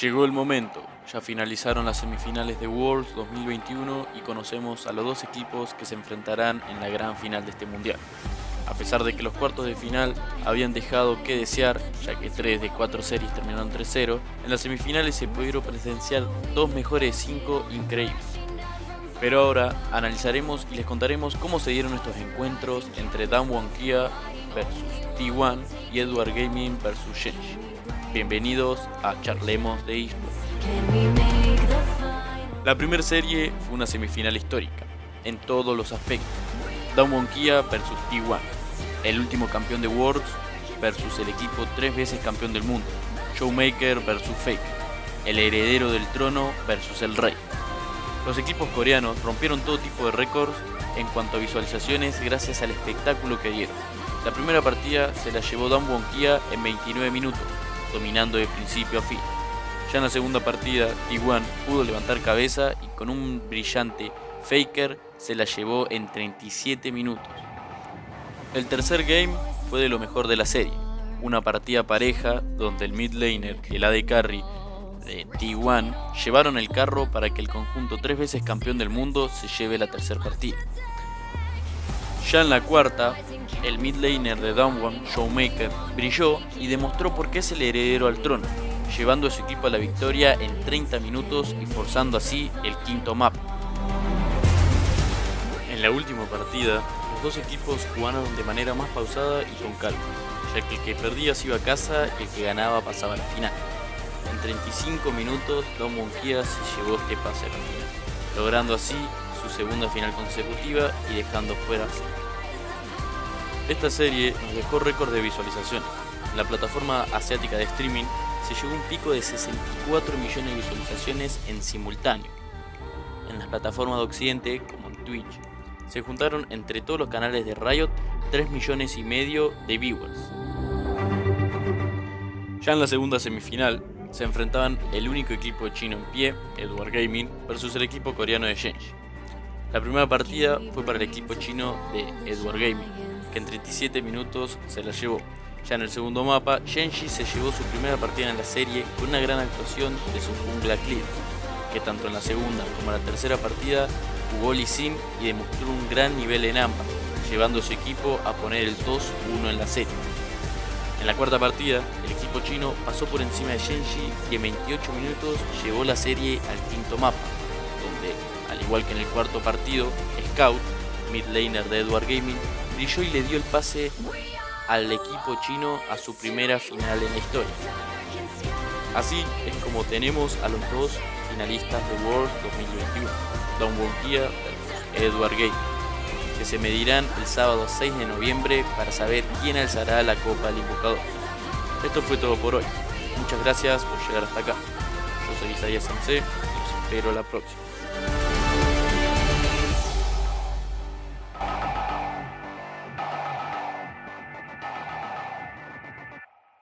Llegó el momento, ya finalizaron las semifinales de Worlds 2021 y conocemos a los dos equipos que se enfrentarán en la gran final de este mundial. A pesar de que los cuartos de final habían dejado que desear, ya que 3 de 4 series terminaron 3-0, en las semifinales se pudieron presenciar dos mejores 5 increíbles. Pero ahora analizaremos y les contaremos cómo se dieron estos encuentros entre Dan Kia versus T1 y Edward Gaming versus Shenji. Bienvenidos a Charlemos de eSports. La primera serie fue una semifinal histórica, en todos los aspectos. Dawn Kia versus T1, el último campeón de Worlds versus el equipo tres veces campeón del mundo, Showmaker versus Fake, el heredero del trono versus el rey. Los equipos coreanos rompieron todo tipo de récords en cuanto a visualizaciones gracias al espectáculo que dieron. La primera partida se la llevó Dan Kia en 29 minutos, dominando de principio a fin. Ya en la segunda partida, T1 pudo levantar cabeza y con un brillante Faker se la llevó en 37 minutos. El tercer game fue de lo mejor de la serie, una partida pareja donde el mid laner y el AD carry de T1 llevaron el carro para que el conjunto tres veces campeón del mundo se lleve la tercera partida. Ya en la cuarta, el mid laner de Damwon, Showmaker, brilló y demostró por qué es el heredero al trono, llevando a su equipo a la victoria en 30 minutos y forzando así el quinto map. En la última partida, los dos equipos jugaron de manera más pausada y con calma, ya que el que perdía se iba a casa y el que ganaba pasaba a la final. En 35 minutos, Don Kia se llevó este pase a la final, logrando así su segunda final consecutiva y dejando fuera Esta serie nos dejó récord de visualizaciones. En la plataforma asiática de streaming se llegó a un pico de 64 millones de visualizaciones en simultáneo. En las plataformas de Occidente, como en Twitch, se juntaron entre todos los canales de Riot 3 millones y medio de viewers. Ya en la segunda semifinal, se enfrentaban el único equipo chino en pie, Edward Gaming, versus el equipo coreano de Shenji. La primera partida fue para el equipo chino de Edward Gaming, que en 37 minutos se la llevó. Ya en el segundo mapa, Shenji se llevó su primera partida en la serie con una gran actuación de su jungla Clear, que tanto en la segunda como en la tercera partida jugó Lee Sin y demostró un gran nivel en ambas, llevando a su equipo a poner el 2-1 en la serie. En la cuarta partida, el equipo chino pasó por encima de Shenji y en 28 minutos llevó la serie al quinto mapa, donde al igual que en el cuarto partido, Scout, mid laner de Edward Gaming, brilló y le dio el pase al equipo chino a su primera final en la historia. Así es como tenemos a los dos finalistas de World 2021, Don Wonkia y Edward Gaming, que se medirán el sábado 6 de noviembre para saber quién alzará la Copa del Invocador. Esto fue todo por hoy. Muchas gracias por llegar hasta acá. Yo soy Isaías Sanse y los espero la próxima.